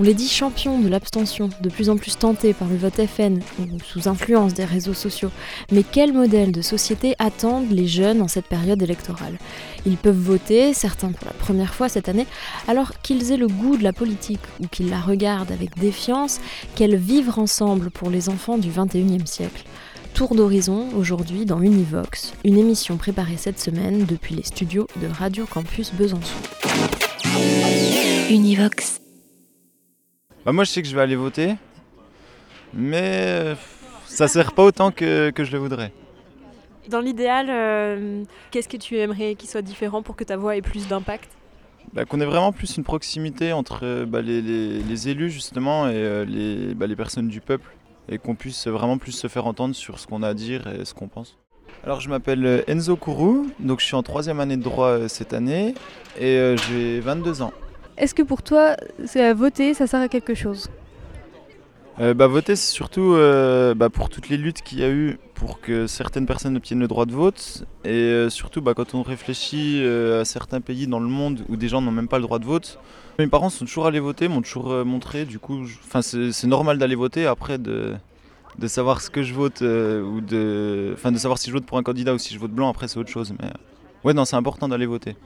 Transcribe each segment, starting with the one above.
On les dit champions de l'abstention, de plus en plus tentés par le vote FN ou sous influence des réseaux sociaux. Mais quel modèle de société attendent les jeunes en cette période électorale? Ils peuvent voter, certains pour la première fois cette année, alors qu'ils aient le goût de la politique ou qu'ils la regardent avec défiance, qu'elle vivre ensemble pour les enfants du 21e siècle. Tour d'horizon aujourd'hui dans Univox, une émission préparée cette semaine depuis les studios de Radio Campus Besançon. Univox. Bah moi je sais que je vais aller voter, mais euh, ça sert pas autant que, que je le voudrais. Dans l'idéal, euh, qu'est-ce que tu aimerais qu'il soit différent pour que ta voix ait plus d'impact? Bah, Qu'on ait vraiment plus une proximité entre euh, bah, les, les- les élus justement et euh, les, bah, les personnes du peuple et qu'on puisse vraiment plus se faire entendre sur ce qu'on a à dire et ce qu'on pense. Alors je m'appelle Enzo Kourou, donc je suis en troisième année de droit cette année et j'ai 22 ans. Est-ce que pour toi, voter, ça sert à quelque chose? Euh, bah, voter, c'est surtout euh, bah, pour toutes les luttes qu'il y a eu pour que certaines personnes obtiennent le droit de vote. Et euh, surtout, bah, quand on réfléchit à certains pays dans le monde où des gens n'ont même pas le droit de vote, mes parents sont toujours allés voter, m'ont toujours montré. Du coup, c'est normal d'aller voter. Après, de, savoir ce que je vote ou de, de savoir si je vote pour un candidat ou si je vote blanc, après, c'est autre chose. Mais ouais, non, c'est important d'aller voter.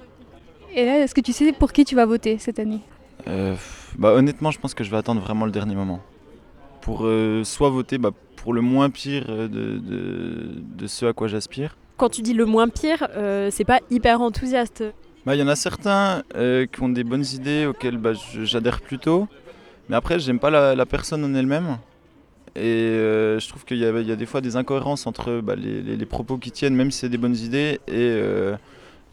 Et là, est-ce que tu sais pour qui tu vas voter cette année Euh, bah, honnêtement, je pense que je vais attendre vraiment le dernier moment. Pour euh, soit voter bah, pour le moins pire euh, de, de, de ce à quoi j'aspire. Quand tu dis le moins pire, euh, c'est pas hyper enthousiaste. Bah, Il y en a certains euh, qui ont des bonnes idées auxquelles bah, j'adhère plutôt. Mais après, j'aime pas la, la personne en elle-même. Et euh, je trouve qu'il y, a- il y a des fois des incohérences entre bah, les, les- les propos qui tiennent, même si c'est des bonnes idées, et euh,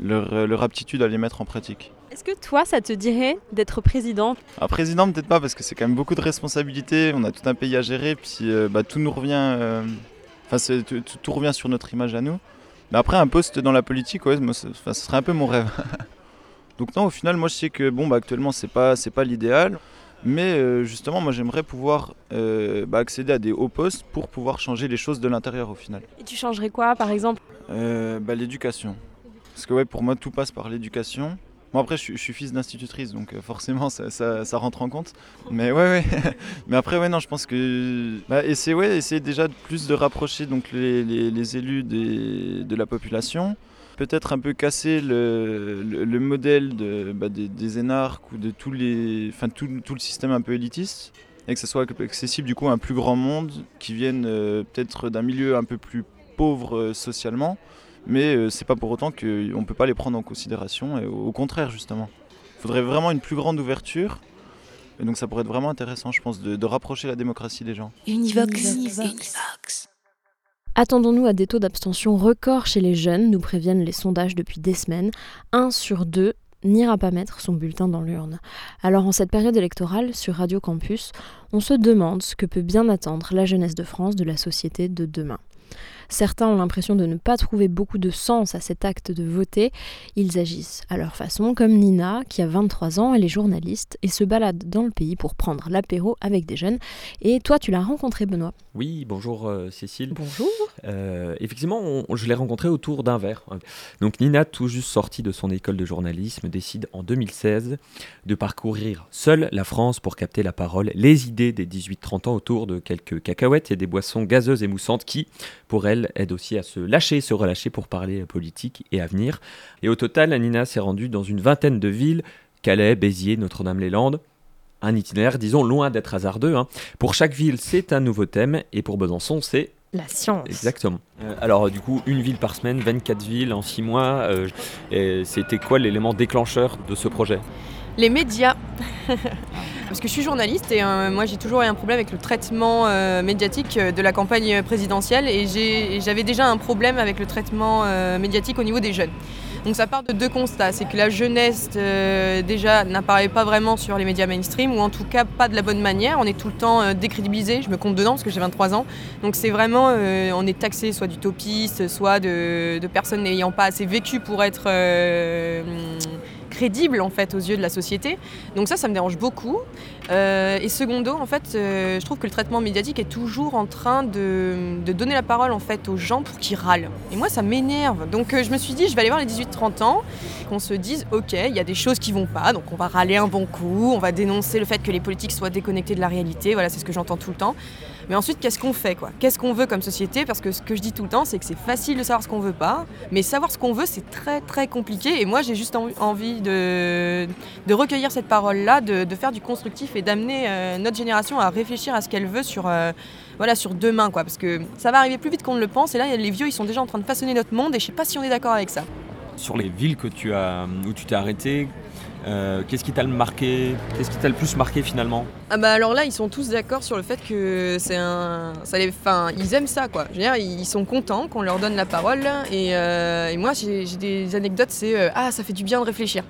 leur, leur aptitude à les mettre en pratique. Est-ce que toi, ça te dirait d'être président? Un président, peut-être pas, parce que c'est quand même beaucoup de responsabilités. On a tout un pays à gérer, puis euh, bah, tout nous revient. euh, Enfin, tout, revient sur notre image à nous. Mais après, un poste dans la politique, ouais, moi, c'est- enfin, ce serait un peu mon rêve. Donc non, au final, moi, je sais que bon, bah, actuellement, c'est pas, c'est pas l'idéal. Mais euh, justement, moi, j'aimerais pouvoir euh, bah, accéder à des hauts postes pour pouvoir changer les choses de l'intérieur, au final. Et tu changerais quoi, par exemple? Euh, l'éducation. Parce que ouais, pour moi, tout passe par l'éducation. Bon, après, je suis, fils d'institutrice, donc euh, forcément, ça, rentre en compte. Mais ouais. Mais après, ouais, non, je pense que. Bah, essayer, ouais, essayer déjà plus de rapprocher donc, les, élus de la population. Peut-être un peu casser le, le- le modèle bah, des, énarques ou de tout, le système un peu élitiste. Et que ce soit accessible du coup à un plus grand monde qui vienne euh, peut-être d'un milieu un peu plus pauvre euh, socialement mais euh, c'est pas pour autant qu'on ne peut pas les prendre en considération, et au au contraire justement. Il faudrait vraiment une plus grande ouverture, et donc ça pourrait être vraiment intéressant, je pense, de, de rapprocher la démocratie des gens. Univox. Univox. Attendons-nous à des taux d'abstention records chez les jeunes, nous préviennent les sondages depuis des semaines. Un sur deux n'ira pas mettre son bulletin dans l'urne. Alors en cette période électorale, sur Radio Campus, on se demande ce que peut bien attendre la jeunesse de France de la société de demain. Certains ont l'impression de ne pas trouver beaucoup de sens à cet acte de voter. Ils agissent à leur façon, comme Nina, qui a 23 ans, elle est journaliste et se balade dans le pays pour prendre l'apéro avec des jeunes. Et toi, tu l'as rencontré, Benoît? Oui, bonjour euh, Cécile. Bonjour. Euh, effectivement, on- je l'ai rencontré autour d'un verre. Donc Nina, tout juste sortie de son école de journalisme, décide en 2016 de parcourir seule la France pour capter la parole, les idées des 18-30 ans autour de quelques cacahuètes et des boissons gazeuses et moussantes qui, pour elle, aident aussi à se lâcher, se relâcher pour parler politique et avenir. Et au total, Nina s'est rendue dans une vingtaine de villes, Calais, Béziers, Notre-Dame-les-Landes, un itinéraire, disons, loin d'être hasardeux. hein. Pour chaque ville, c'est un nouveau thème, et pour Besançon, c'est La science. Exactement. Euh, alors du coup, une ville par semaine, 24 villes en 6 mois. euh, C'était quoi l'élément déclencheur de ce projet? Les médias. Parce que je suis journaliste et euh, moi j'ai toujours eu un problème avec le traitement euh, médiatique euh, de la campagne présidentielle et j'avais déjà un problème avec le traitement médiatique au niveau des jeunes. Donc ça part de deux constats. C'est que la jeunesse déjà n'apparaît pas vraiment sur les médias mainstream ou en tout cas pas de la bonne manière. On est tout le temps décrédibilisé. Je me compte dedans parce que j'ai 23 ans. Donc c'est vraiment, on est taxé soit d'utopiste, soit de personnes n'ayant pas assez vécu pour être crédible en fait aux yeux de la société. Donc ça, ça me dérange beaucoup. Euh, et secondo, en fait, euh, je trouve que le traitement médiatique est toujours en train de, donner la parole en fait aux gens pour qu'ils râlent. Et moi, ça m'énerve. Donc euh, je me suis dit, je vais aller voir les 18-30 ans, qu'on se dise, ok, il y a des choses qui vont pas, donc on va râler un bon coup, on va dénoncer le fait que les politiques soient déconnectés de la réalité. Voilà, c'est ce que j'entends tout le temps. Mais ensuite, qu'est-ce qu'on fait quoi? Qu'est-ce qu'on veut comme société? Parce que ce que je dis tout le temps, c'est que c'est facile de savoir ce qu'on veut pas, mais savoir ce qu'on veut, c'est très très compliqué. Et moi, j'ai juste envie de, de recueillir cette parole-là, de, de, faire du constructif et d'amener euh, notre génération à réfléchir à ce qu'elle veut sur, euh, voilà, sur demain, quoi. Parce que ça va arriver plus vite qu'on ne le pense. Et là, les vieux, ils sont déjà en train de façonner notre monde. Et je sais pas si on est d'accord avec ça. Sur les villes que tu as, où tu t'es arrêté, euh, qu'est-ce qui t'a le marqué? Qu'est-ce qui t'a le plus marqué finalement? Ah bah alors là ils sont tous d'accord sur le fait que c'est un, ça les, enfin ils aiment ça quoi. Je veux ils sont contents qu'on leur donne la parole et, euh, moi j'ai des anecdotes c'est euh, ah ça fait du bien de réfléchir.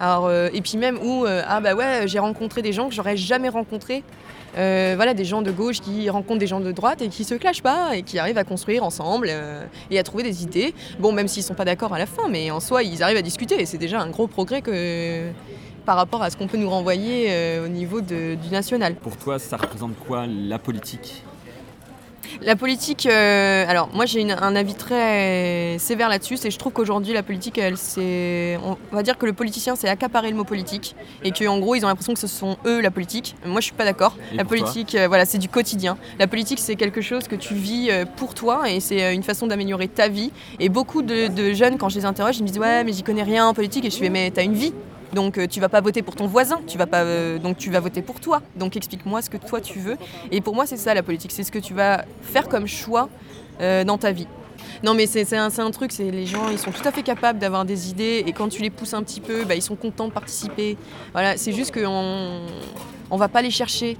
Alors et puis même où ah bah ouais j'ai rencontré des gens que j'aurais jamais rencontrés euh, voilà, des gens de gauche qui rencontrent des gens de droite et qui se clashent pas et qui arrivent à construire ensemble euh, et à trouver des idées. Bon, même s'ils sont pas d'accord à la fin, mais en soi, ils arrivent à discuter et c'est déjà un gros progrès que par rapport à ce qu'on peut nous renvoyer euh, au niveau du national. Pour toi, ça représente quoi la politique? La politique, euh, alors moi j'ai un avis très sévère là-dessus, c'est je trouve qu'aujourd'hui la politique, elle c'est, on va dire que le politicien s'est accaparé le mot politique et qu'en gros ils ont l'impression que ce sont eux la politique. Moi je suis pas d'accord. La politique, euh, voilà, c'est du quotidien. La politique c'est quelque chose que tu vis euh, pour toi et c'est une façon d'améliorer ta vie. Et beaucoup de, de, jeunes quand je les interroge, ils me disent ouais mais j'y connais rien en politique et je fais mais t'as une vie. Donc euh, tu vas pas voter pour ton voisin, tu vas pas, euh, donc tu vas voter pour toi. Donc explique-moi ce que toi tu veux. Et pour moi c'est ça la politique, c'est ce que tu vas faire comme choix euh, dans ta vie. Non mais c'est un, truc, c'est les gens ils sont tout à fait capables d'avoir des idées et quand tu les pousses un petit peu, bah, ils sont contents de participer. C'est juste qu'on on va pas les chercher.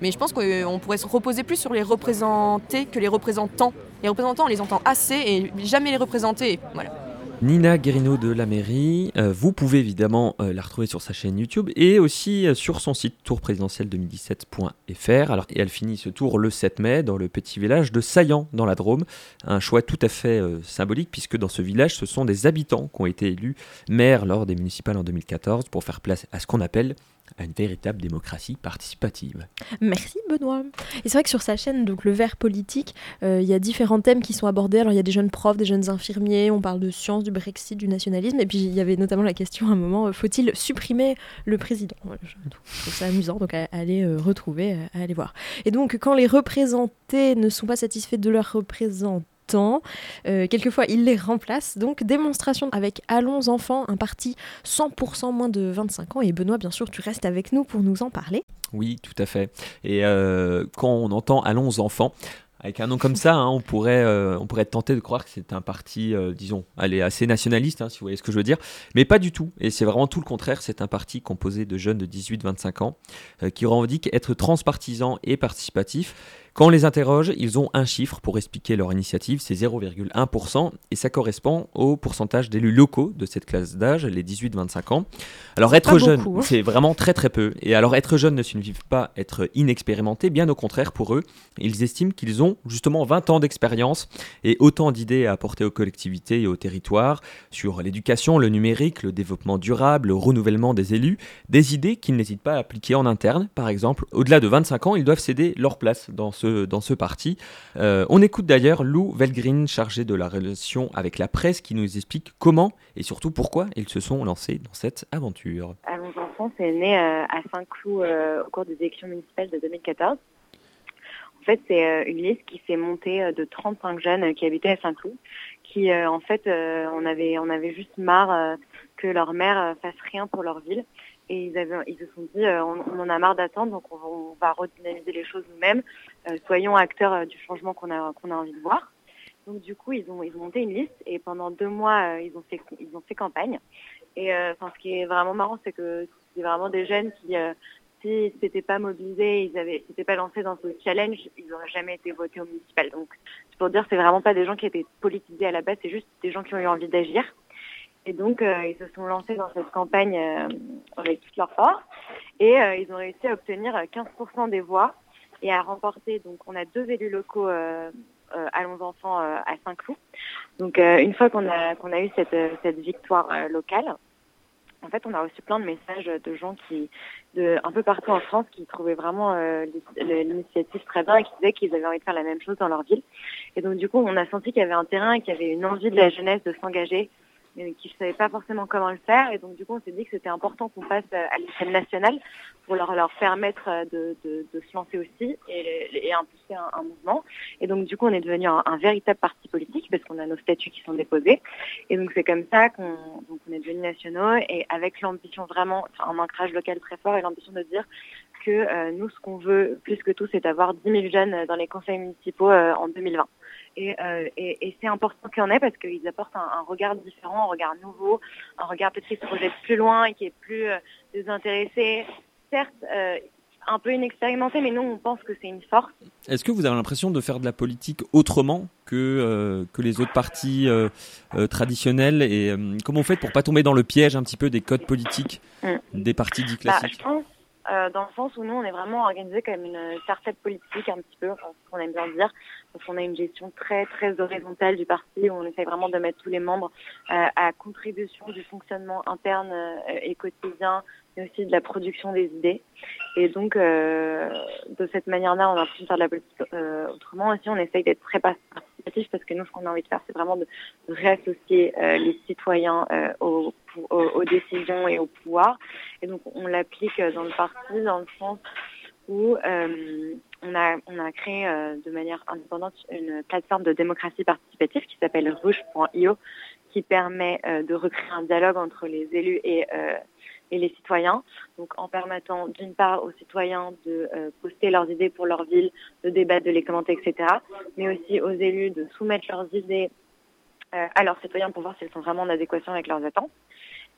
Mais je pense qu'on pourrait se reposer plus sur les représentés que les représentants. Les représentants on les entend assez et jamais les représenter. Voilà. Nina Guérino de la mairie. Euh, vous pouvez évidemment euh, la retrouver sur sa chaîne YouTube et aussi euh, sur son site tourprésidentiel2017.fr. Alors, elle finit ce tour le 7 mai dans le petit village de Saillant dans la Drôme. Un choix tout à fait symbolique puisque dans ce village, ce sont des habitants qui ont été élus maires lors des municipales en 2014 pour faire place à ce qu'on appelle à une véritable démocratie participative. Merci Benoît. Et c'est vrai que sur sa chaîne, donc le vert politique, euh, il y a différents thèmes qui sont abordés. Alors il y a des jeunes profs, des jeunes infirmiers, on parle de science, du Brexit, du nationalisme, et puis il y avait notamment la question à un moment, euh, faut-il supprimer le président? Je trouve ça amusant, donc à, aller euh, retrouver, à aller voir. Et donc quand les représentés ne sont pas satisfaits de leurs représentants, temps. Euh, quelquefois, il les remplace. Donc, démonstration avec Allons Enfants, un parti 100% moins de 25 ans. Et Benoît, bien sûr, tu restes avec nous pour nous en parler. Oui, tout à fait. Et euh, quand on entend Allons Enfants, avec un nom comme ça, hein, on, pourrait, euh, on pourrait être tenté de croire que c'est un parti, disons, allez, assez nationaliste, hein, si vous voyez ce que je veux dire, mais pas du tout. Et c'est vraiment tout le contraire. C'est un parti composé de jeunes de 18-25 ans qui revendiquent être transpartisan et participatif quand on les interroge, ils ont un chiffre pour expliquer leur initiative, c'est 0,1%, et ça correspond au pourcentage d'élus locaux de cette classe d'âge, les 18-25 ans. Alors être jeune, hein. c'est vraiment très très peu. Et alors être jeune ne signifie pas être inexpérimenté, bien au contraire pour eux, ils estiment qu'ils ont justement 20 ans d'expérience et autant d'idées à apporter aux collectivités et aux territoires sur l'éducation, le numérique, le développement durable, le renouvellement des élus, des idées qu'ils n'hésitent pas à appliquer en interne. Par exemple, au-delà de 25 ans, ils doivent céder leur place dans ce dans ce parti. Euh, on écoute d'ailleurs Lou Velgrin, chargé de la relation avec la presse, qui nous explique comment et surtout pourquoi ils se sont lancés dans cette aventure. Allons enfants, c'est né euh, à Saint-Cloud euh, au cours des élections municipales de 2014. En fait, c'est une liste qui s'est montée de 35 jeunes qui habitaient à Saint-Cloud, qui en fait, on avait on avait juste marre que leur mère fasse rien pour leur ville et ils, avaient, ils se sont dit on, en a marre d'attendre donc on, va redynamiser les choses nous-mêmes soyons acteurs euh, du changement qu'on a qu'on a envie de voir donc du coup ils ont ils ont monté une liste et pendant deux mois ils ont fait ils ont fait campagne et ce qui est vraiment marrant c'est que c'est vraiment des jeunes qui s'ils s'étaient pas mobilisés, ils avaient, pas lancés dans ce challenge, ils n'auraient jamais été votés au municipal. Donc, c'est pour dire, c'est vraiment pas des gens qui étaient politisés à la base, c'est juste des gens qui ont eu envie d'agir. Et donc, ils se sont lancés dans cette campagne avec toute leur force et ils ont réussi à obtenir 15% des voix et à remporter. Donc, on a deux élus locaux Allons Enfants à Saint-Cloud. Donc, une fois qu'on a, qu'on a eu cette, cette victoire locale, en fait, on a reçu plein de messages de gens qui, de, un peu partout en France, qui trouvaient vraiment euh, l'initiative très bien et qui disaient qu'ils avaient envie de faire la même chose dans leur ville. Et donc, du coup, on a senti qu'il y avait un terrain et qu'il y avait une envie de la jeunesse de s'engager mais qui ne savaient pas forcément comment le faire. Et donc, du coup, on s'est dit que c'était important qu'on passe euh, à l'échelle nationale pour leur, leur permettre euh, de, de, de se lancer aussi et, impulser un, mouvement. Et donc, du coup, on est devenu un, véritable parti politique parce qu'on a nos statuts qui sont déposés. Et donc, c'est comme ça qu'on on est devenu nationaux et avec l'ambition vraiment, enfin, un ancrage local très fort et l'ambition de dire que euh, nous, ce qu'on veut plus que tout, c'est d'avoir 10 000 jeunes dans les conseils municipaux en 2020. Euh, et, et, c'est important qu'il y en ait parce qu'ils apportent un, regard différent, un regard nouveau, un regard peut-être qui se projette plus loin et qui est plus euh, désintéressé. Certes, euh, un peu inexpérimenté, mais nous, on pense que c'est une force. Est-ce que vous avez l'impression de faire de la politique autrement que, que les autres partis traditionnels? Et comment vous faites pour pas tomber dans le piège un petit peu des codes politiques mm. des partis dits bah, classiques? euh, dans le sens où nous, on est vraiment organisé comme une start politique, un petit peu, ce qu'on aime bien dire, parce qu'on a une gestion très, très horizontale du parti, où on essaie vraiment de mettre tous les membres euh, à contribution du fonctionnement interne euh, et quotidien, mais aussi de la production des idées. Et donc, euh, de cette manière-là, on a pu faire de la politique autrement. Aussi, on essaye d'être très participatif, parce que nous, ce qu'on a envie de faire, c'est vraiment de réassocier les citoyens aux aux, décisions et au pouvoir. Et donc on l'applique dans le parti dans le sens où euh, on, a, créé euh, de manière indépendante une plateforme de démocratie participative qui s'appelle rouge.io qui permet euh, de recréer un dialogue entre les élus et, et les citoyens. Donc en permettant d'une part aux citoyens de poster leurs idées pour leur ville, de débattre, de les commenter, etc. Mais aussi aux élus de soumettre leurs idées à leurs citoyens pour voir si elles sont vraiment en adéquation avec leurs attentes.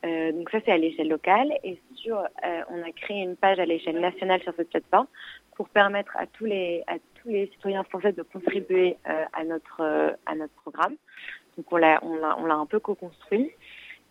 Euh, donc ça c'est à l'échelle locale et sur euh, on a créé une page à l'échelle nationale sur cette plateforme pour permettre à tous les à tous les citoyens français de contribuer euh, à notre euh, à notre programme. Donc on l'a on l'a on l'a un peu co-construit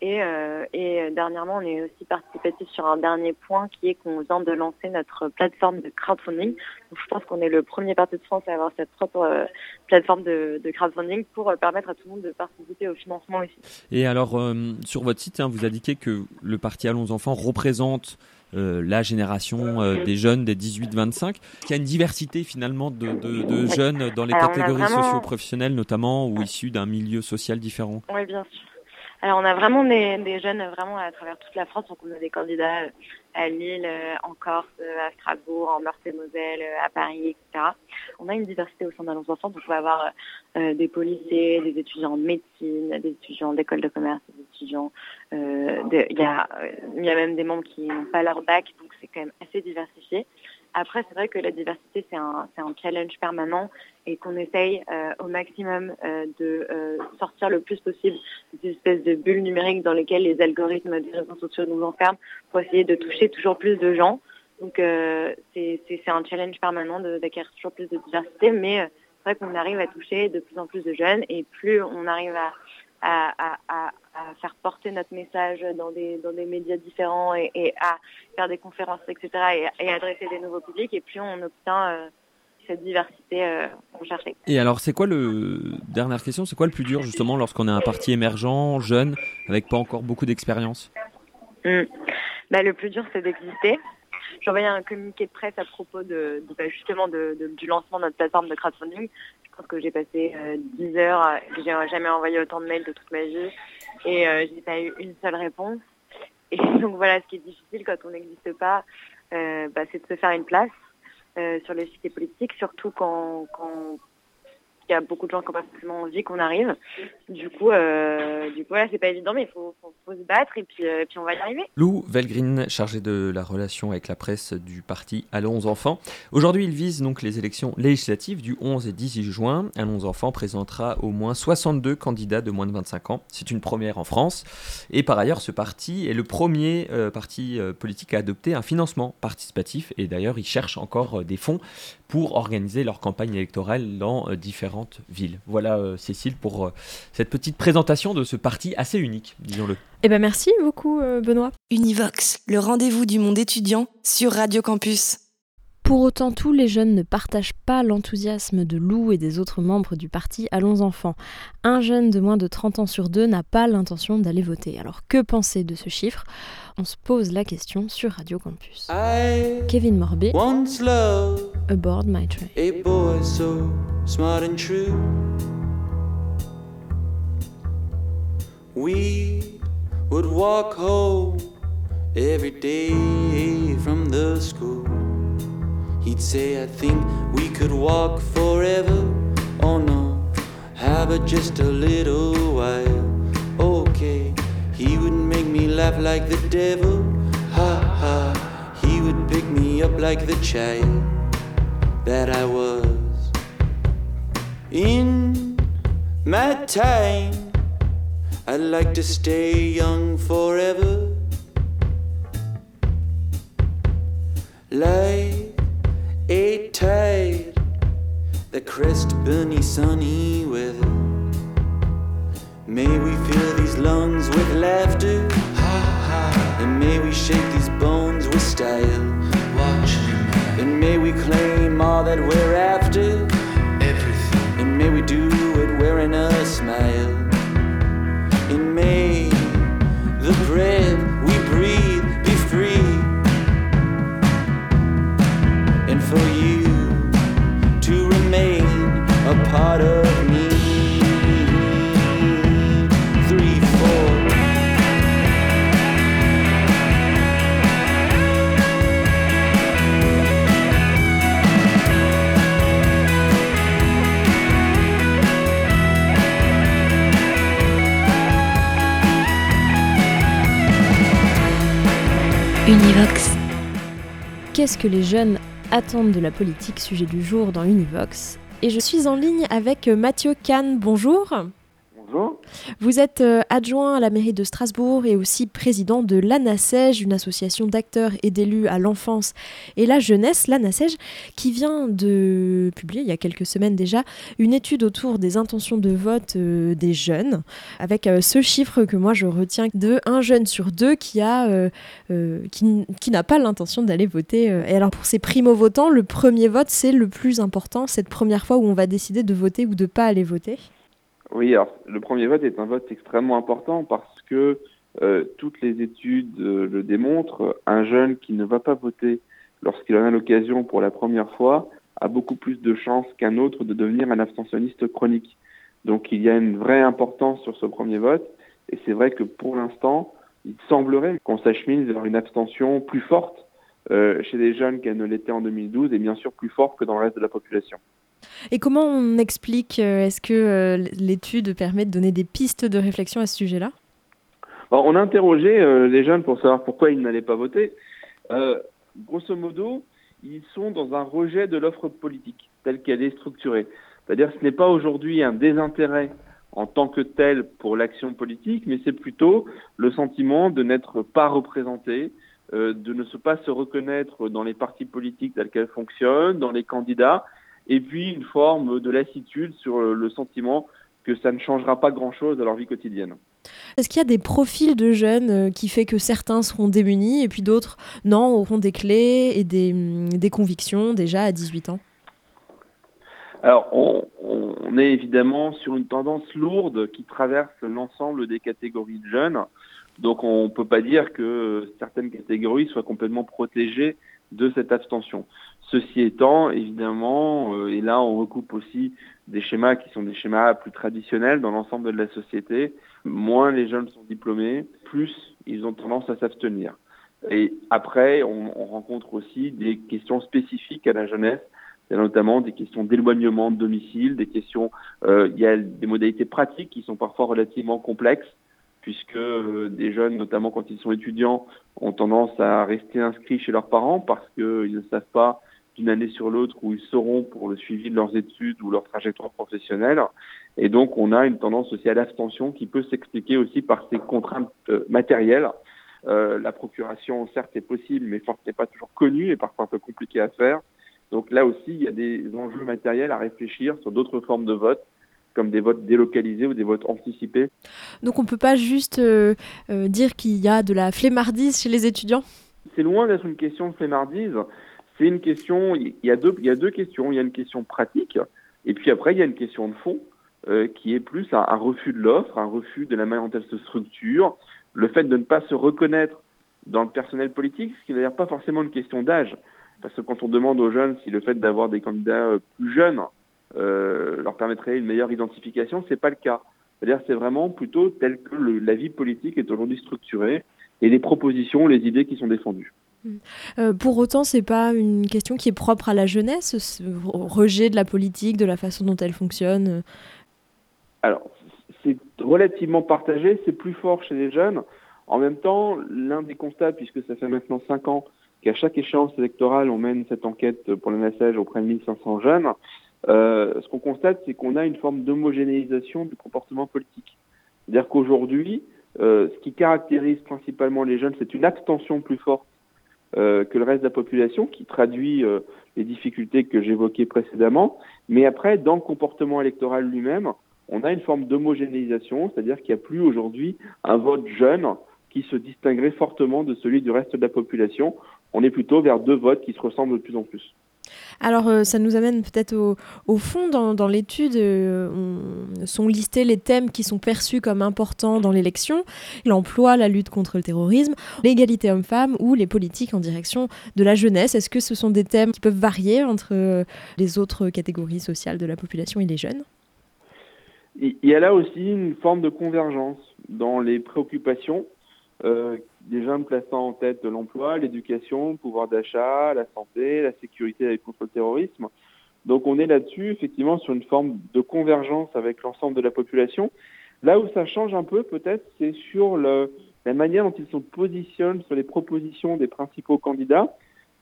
et, euh, et dernièrement, on est aussi participatif sur un dernier point qui est qu'on vient de lancer notre plateforme de crowdfunding. Donc, je pense qu'on est le premier parti de France à avoir cette propre euh, plateforme de, de, crowdfunding pour euh, permettre à tout le monde de participer au financement aussi. Et alors, euh, sur votre site, hein, vous indiquez que le parti Allons Enfants représente euh, la génération euh, des jeunes des 18-25, qu'il y a une diversité finalement de, de, de jeunes dans les catégories vraiment... socio-professionnelles notamment ou issus d'un milieu social différent. Oui, bien sûr. Alors on a vraiment des, jeunes vraiment à travers toute la France, donc on a des candidats euh, à Lille, euh, en Corse, euh, à Strasbourg, en Meurthe-et-Moselle, à Paris, etc. On a une diversité au sein d'Allons Enfants, donc on va avoir euh, des policiers, des étudiants en médecine, des étudiants d'école de commerce, des étudiants, il euh, y, a, y a même des membres qui n'ont pas leur bac, donc c'est quand même assez diversifié. Après, c'est vrai que la diversité, c'est un, un challenge permanent et qu'on essaye euh, au maximum euh, de euh, sortir le plus possible des espèces de bulles numériques dans lesquelles les algorithmes des réseaux sociaux nous enferment pour essayer de toucher toujours plus de gens. Donc, euh, c'est un challenge permanent d'acquérir toujours plus de diversité, mais euh, c'est vrai qu'on arrive à toucher de plus en plus de jeunes et plus on arrive à, à, à, à, faire porter notre message dans des, dans des médias différents et, et à faire des conférences, etc. Et, et, adresser des nouveaux publics. Et plus on obtient euh, cette diversité recherchée. Et alors, c'est quoi le dernière question C'est quoi le plus dur justement lorsqu'on est un parti émergent, jeune, avec pas encore beaucoup d'expérience? Mmh. Bah, Le plus dur, c'est d'exister. J'ai envoyé un communiqué de presse à propos de, bah, justement de, du lancement de notre plateforme de crowdfunding que j'ai passé euh, 10 heures, j'ai jamais envoyé autant de mails de toute ma vie et euh, j'ai pas eu une seule réponse. Et donc voilà, ce qui est difficile quand on n'existe pas, euh, bah, c'est de se faire une place euh, sur l'échiquier politique, surtout quand, quand il y a beaucoup de gens qui n'ont pas forcément envie qu'on arrive. Du coup, euh, du c'est pas évident, mais il faut, se battre et puis, euh, puis on va y arriver. Lou Velgrin, chargé de la relation avec la presse du parti Allons Enfants. Aujourd'hui, il vise donc les élections législatives du 11 et 18 juin. Allons Enfants présentera au moins 62 candidats de moins de 25 ans. C'est une première en France. Et par ailleurs, ce parti est le premier euh, parti politique à adopter un financement participatif. Et d'ailleurs, il cherche encore des fonds pour organiser leur campagne électorale dans différents différentes villes. Voilà Cécile pour cette petite présentation de ce parti assez unique, disons-le. Eh ben merci beaucoup Benoît. Univox, le rendez-vous du monde étudiant sur Radio Campus. Pour autant, tous les jeunes ne partagent pas l'enthousiasme de Lou et des autres membres du parti Allons Enfants. Un jeune de moins de 30 ans sur deux n'a pas l'intention d'aller voter. Alors que penser de ce chiffre? On se pose la question sur Radio Campus. Kevin Morbet, Aboard My Train. A boy so smart and true. We would walk home every day from the school. He'd say, I think we could walk forever. Oh no, how about just a little while? Okay, he would make me laugh like the devil. Ha ha, he would pick me up like the child that I was. In my time, I'd like to stay young forever. Like that crest beneath sunny weather. May we fill these lungs with laughter, and may we shake these bones with style. And may we claim all that we're after, everything. And may we do it wearing a smile. And may the breath Univox. Qu'est-ce que les jeunes attendent de la politique, sujet du jour dans Univox? Et je suis en ligne avec Mathieu Kahn. Bonjour. Vous êtes euh, adjoint à la mairie de Strasbourg et aussi président de l'ANASEJ, une association d'acteurs et d'élus à l'enfance et la jeunesse, l'ANASEJ, qui vient de publier il y a quelques semaines déjà une étude autour des intentions de vote euh, des jeunes, avec ce chiffre que moi je retiens de un jeune sur deux qui a qui n'a pas l'intention d'aller voter. Et alors pour ces primo-votants, le premier vote c'est le plus important, cette première fois où on va décider de voter ou de pas aller voter. Oui, alors le premier vote est un vote extrêmement important parce que euh, toutes les études euh, le démontrent. Un jeune qui ne va pas voter lorsqu'il en a l'occasion pour la première fois a beaucoup plus de chances qu'un autre de devenir un abstentionniste chronique. Donc il y a une vraie importance sur ce premier vote et c'est vrai que pour l'instant, il semblerait qu'on s'achemine vers une abstention plus forte euh, chez les jeunes qu'elle ne l'était en 2012 et bien sûr plus forte que dans le reste de la population. Et comment on explique, euh, est-ce que euh, l'étude permet de donner des pistes de réflexion à ce sujet-là? On a interrogé euh, les jeunes pour savoir pourquoi ils n'allaient pas voter. grosso modo, ils sont dans un rejet de l'offre politique telle qu'elle est structurée. C'est-à-dire ce n'est pas aujourd'hui un désintérêt en tant que tel pour l'action politique, mais c'est plutôt le sentiment de n'être pas représenté, de ne pas se reconnaître dans les partis politiques tels qu'elles fonctionnent, dans les candidats, et puis une forme de lassitude sur le sentiment que ça ne changera pas grand-chose dans leur vie quotidienne. Est-ce qu'il y a des profils de jeunes euh, qui fait que certains seront démunis et puis d'autres, non, auront des clés et des, hum, des convictions déjà à 18 ans? Alors, on, on, est évidemment sur une tendance lourde qui traverse l'ensemble des catégories de jeunes. Donc, on ne peut pas dire que certaines catégories soient complètement protégées de cette abstention. Ceci étant, évidemment, euh, et là on recoupe aussi des schémas qui sont des schémas plus traditionnels dans l'ensemble de la société, moins les jeunes sont diplômés, plus ils ont tendance à s'abstenir. Et après, on, on, rencontre aussi des questions spécifiques à la jeunesse, notamment des questions d'éloignement de domicile, des questions, euh, il y a des modalités pratiques qui sont parfois relativement complexes, puisque euh, des jeunes, notamment quand ils sont étudiants, ont tendance à rester inscrits chez leurs parents parce qu'ils ne savent pas d'une année sur l'autre où ils seront pour le suivi de leurs études ou leur trajectoire professionnelle. Et donc, on a une tendance aussi à l'abstention qui peut s'expliquer aussi par ces contraintes euh, matérielles. Euh, la procuration, certes, est possible, mais n'est pas toujours connue et parfois un peu compliquée à faire. Donc là aussi, il y a des enjeux matériels à réfléchir sur d'autres formes de vote comme des votes délocalisés ou des votes anticipés. Donc on ne peut pas juste euh, euh, dire qu'il y a de la flemmardise chez les étudiants? C'est loin d'être une question de flemmardise. C'est une question, il y, a deux, il deux questions. Il y a une question pratique et puis après, il y a une question de fond euh, qui est plus un, un refus de l'offre, un refus de la manière dont elle se structure, le fait de ne pas se reconnaître dans le personnel politique, ce qui n'est d'ailleurs pas forcément une question d'âge. Parce que quand on demande aux jeunes si le fait d'avoir des candidats plus jeunes euh, leur permettrait une meilleure identification, c'est pas le cas. C'est-à-dire c'est vraiment plutôt tel que la vie politique est aujourd'hui structurée et les propositions, les idées qui sont défendues. Mmh. Euh, pour autant, c'est pas une question qui est propre à la jeunesse, ce rejet de la politique, de la façon dont elle fonctionne. Alors, c'est relativement partagé, c'est plus fort chez les jeunes. En même temps, l'un des constats, puisque ça fait maintenant cinq ans qu'à chaque échéance électorale, on mène cette enquête pour le message auprès de 1500 jeunes, euh, ce qu'on constate, c'est qu'on a une forme d'homogénéisation du comportement politique. C'est-à-dire qu'aujourd'hui, euh, ce qui caractérise principalement les jeunes, c'est une abstention plus forte euh, que le reste de la population, qui traduit euh, les difficultés que j'évoquais précédemment. Mais après, dans le comportement électoral lui-même, on a une forme d'homogénéisation, c'est-à-dire qu'il n'y a plus aujourd'hui un vote jeune qui se distinguerait fortement de celui du reste de la population. On est plutôt vers deux votes qui se ressemblent de plus en plus. Alors, euh, ça nous amène peut-être au, fond dans, dans l'étude. Euh, sont listés les thèmes qui sont perçus comme importants dans l'élection l'emploi, la lutte contre le terrorisme, l'égalité homme-femme ou les politiques en direction de la jeunesse. Est-ce que ce sont des thèmes qui peuvent varier entre euh, les autres catégories sociales de la population et les jeunes? Il y a là aussi une forme de convergence dans les préoccupations euh, des jeunes plaçant en tête de l'emploi, l'éducation, le pouvoir d'achat, la santé, la sécurité contre le terrorisme. Donc on est là-dessus effectivement sur une forme de convergence avec l'ensemble de la population. Là où ça change un peu peut-être, c'est sur la manière dont ils se positionnent sur les propositions des principaux candidats.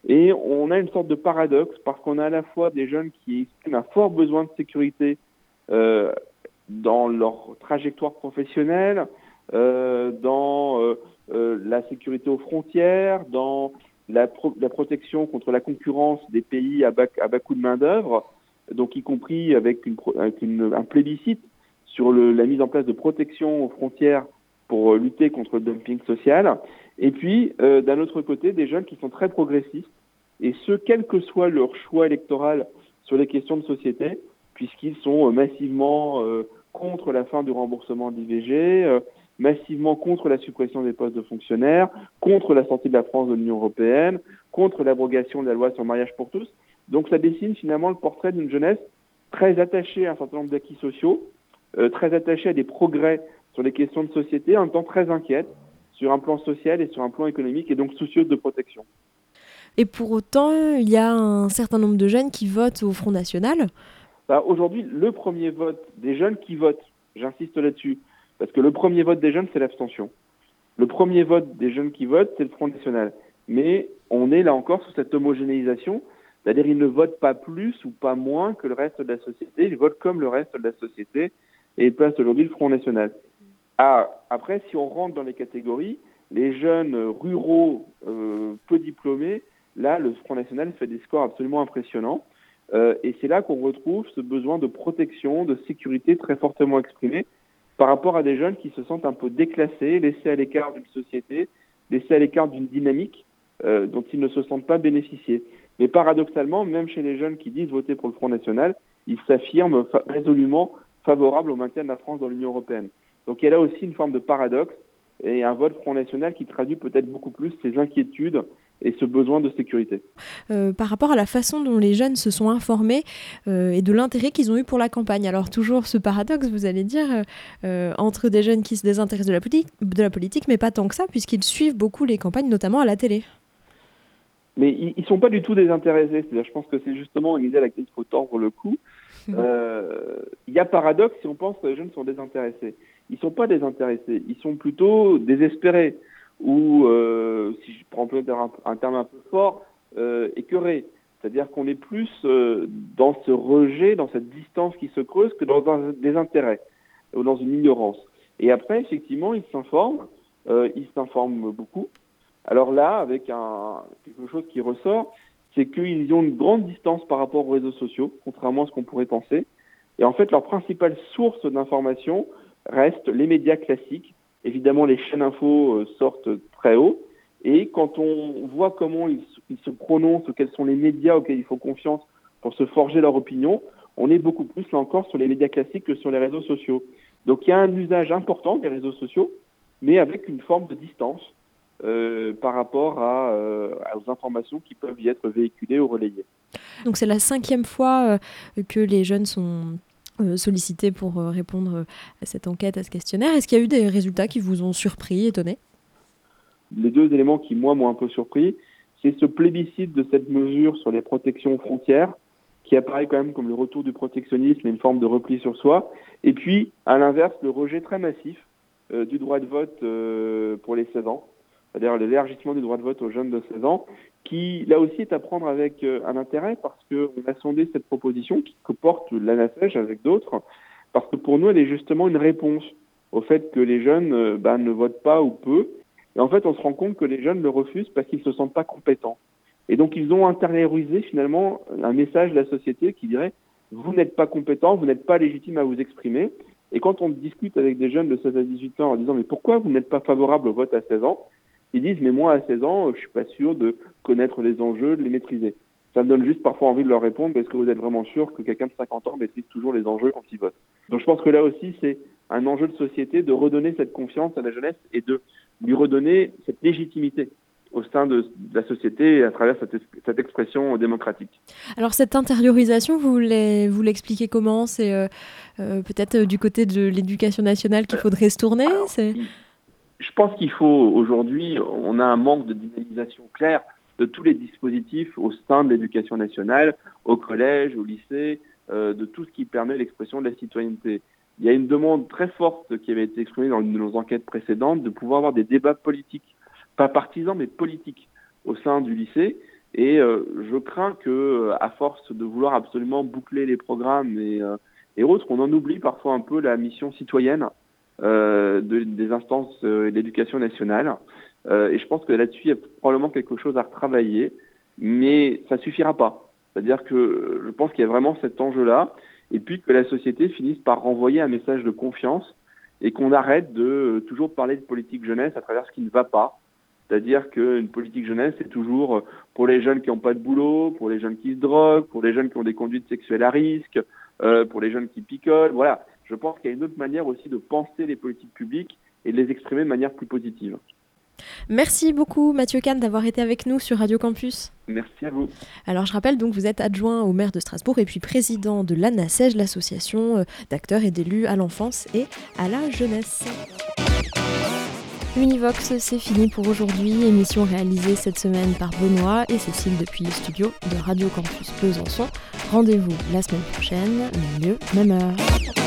Et on a une sorte de paradoxe parce qu'on a à la fois des jeunes qui expriment un fort besoin de sécurité euh, dans leur trajectoire professionnelle, euh, dans euh, la sécurité aux frontières, dans la, pro la, protection contre la concurrence des pays à bas, à bas coût de main-d'œuvre, donc y compris avec, une, avec une, un plébiscite sur le, la mise en place de protection aux frontières pour lutter contre le dumping social. Et puis, euh, d'un autre côté, des jeunes qui sont très progressistes, et ce, quel que soit leur choix électoral sur les questions de société, puisqu'ils sont massivement euh, contre la fin du remboursement d'IVG, euh, massivement contre la suppression des postes de fonctionnaires, contre la sortie de la France de l'Union européenne, contre l'abrogation de la loi sur le mariage pour tous. Donc ça dessine finalement le portrait d'une jeunesse très attachée à un certain nombre d'acquis sociaux, euh, très attachée à des progrès sur les questions de société, en même temps très inquiète sur un plan social et sur un plan économique, et donc soucieuse de protection. Et pour autant, il y a un certain nombre de jeunes qui votent au Front National. Bah, Aujourd'hui, le premier vote des jeunes qui votent, j'insiste là-dessus, parce que le premier vote des jeunes, c'est l'abstention. Le premier vote des jeunes qui votent, c'est le Front National. Mais on est là encore sous cette homogénéisation, c'est-à-dire ils ne votent pas plus ou pas moins que le reste de la société, ils votent comme le reste de la société et ils placent aujourd'hui le Front National. Ah, après, si on rentre dans les catégories, les jeunes ruraux euh, peu diplômés, là, le Front National fait des scores absolument impressionnants. Euh, et c'est là qu'on retrouve ce besoin de protection, de sécurité très fortement exprimé, par rapport à des jeunes qui se sentent un peu déclassés, laissés à l'écart d'une société, laissés à l'écart d'une dynamique euh, dont ils ne se sentent pas bénéficier. Mais paradoxalement, même chez les jeunes qui disent voter pour le Front National, ils s'affirment résolument favorables au maintien de la France dans l'Union européenne. Donc il y a là aussi une forme de paradoxe et un vote Front National qui traduit peut-être beaucoup plus ces inquiétudes et ce besoin de sécurité. Euh, par rapport à la façon dont les jeunes se sont informés euh, et de l'intérêt qu'ils ont eu pour la campagne. Alors toujours ce paradoxe, vous allez dire, euh, entre des jeunes qui se désintéressent de la, politique, de la politique, mais pas tant que ça, puisqu'ils suivent beaucoup les campagnes, notamment à la télé. Mais ils ne sont pas du tout désintéressés. C'est-à-dire, je pense que c'est justement une idée à laquelle il faut tordre le coup. Il y a paradoxe si on pense que les jeunes sont désintéressés. Ils ne sont pas désintéressés, ils sont plutôt désespérés ou, euh, si je prends un, terme un peu fort, euh, écœuré. C'est-à-dire qu'on est plus euh, dans ce rejet, dans cette distance qui se creuse, que dans un désintérêt ou dans une ignorance. Et après, effectivement, ils s'informent, euh, ils s'informent beaucoup. Alors là, avec un, quelque chose qui ressort, c'est qu'ils ont une grande distance par rapport aux réseaux sociaux, contrairement à ce qu'on pourrait penser. Et en fait, leur principale source d'information reste les médias classiques. Évidemment, les chaînes info euh, sortent très haut. Et quand on voit comment ils, se prononcent, quels sont les médias auxquels il faut confiance pour se forger leur opinion, on est beaucoup plus, là encore, sur les médias classiques que sur les réseaux sociaux. Donc il y a un usage important des réseaux sociaux, mais avec une forme de distance euh, par rapport euh, aux informations qui peuvent y être véhiculées ou relayées. Donc c'est la cinquième fois que les jeunes sont sollicités pour répondre à cette enquête, à ce questionnaire. Est-ce qu'il y a eu des résultats qui vous ont surpris, étonnés? Les deux éléments qui, moi, m'ont un peu surpris, c'est ce plébiscite de cette mesure sur les protections frontières, qui apparaît quand même comme le retour du protectionnisme et une forme de repli sur soi. Et puis, à l'inverse, le rejet très massif du droit de vote pour les 16 ans c'est-à-dire l'élargissement du droit de vote aux jeunes de 16 ans, qui là aussi est à prendre avec euh, un intérêt parce qu'on a sondé cette proposition que porte l'ANASEJ avec d'autres, parce que pour nous elle est justement une réponse au fait que les jeunes euh, bah, ne votent pas ou peu. Et en fait on se rend compte que les jeunes le refusent parce qu'ils ne se sentent pas compétents. Et donc ils ont intériorisé finalement un message de la société qui dirait vous n'êtes pas compétent, vous n'êtes pas légitime à vous exprimer. Et quand on discute avec des jeunes de 16 à 18 ans en disant mais pourquoi vous n'êtes pas favorable au vote à 16 ans? Ils disent mais moi à 16 ans, je suis pas sûr de connaître les enjeux, de les maîtriser. Ça me donne juste parfois envie de leur répondre est-ce que vous êtes vraiment sûr que quelqu'un de 50 ans maîtrise toujours les enjeux quand il vote Donc je pense que là aussi c'est un enjeu de société de redonner cette confiance à la jeunesse et de lui redonner cette légitimité au sein de, la société à travers cette, expression démocratique. Alors cette intériorisation, vous l'expliquez comment? C'est euh, euh, peut-être euh, du côté de l'éducation nationale qu'il faudrait se tourner? Je pense qu'il faut aujourd'hui, on a un manque de dynamisation claire de tous les dispositifs au sein de l'éducation nationale, au collège, au lycée, euh, de tout ce qui permet l'expression de la citoyenneté. Il y a une demande très forte qui avait été exprimée dans nos enquêtes précédentes de pouvoir avoir des débats politiques, pas partisans mais politiques, au sein du lycée. Et euh, je crains que, à force de vouloir absolument boucler les programmes et, euh, autres, qu'on en oublie parfois un peu la mission citoyenne euh, de, des instances euh, d'éducation nationale. Euh, et je pense que là-dessus, il y a probablement quelque chose à retravailler, mais ça suffira pas. C'est-à-dire que je pense qu'il y a vraiment cet enjeu-là, et puis que la société finisse par renvoyer un message de confiance et qu'on arrête de toujours parler de politique jeunesse à travers ce qui ne va pas. C'est-à-dire qu'une politique jeunesse, c'est toujours pour les jeunes qui n'ont pas de boulot, pour les jeunes qui se droguent, pour les jeunes qui ont des conduites sexuelles à risque, euh, pour les jeunes qui picolent. Voilà je pense qu'il y a une autre manière aussi de penser les politiques publiques et de les exprimer de manière plus positive. Merci beaucoup Mathieu Kahn d'avoir été avec nous sur Radio Campus. Merci à vous. Alors je rappelle donc vous êtes adjoint au maire de Strasbourg et puis président de l'ANASEJ, l'association euh, d'acteurs et d'élus à l'enfance et à la jeunesse. Univox, c'est fini pour aujourd'hui. Émission réalisée cette semaine par Benoît et Cécile depuis le studio de Radio Campus Besançon. Rendez-vous la semaine prochaine, même lieu, même heure.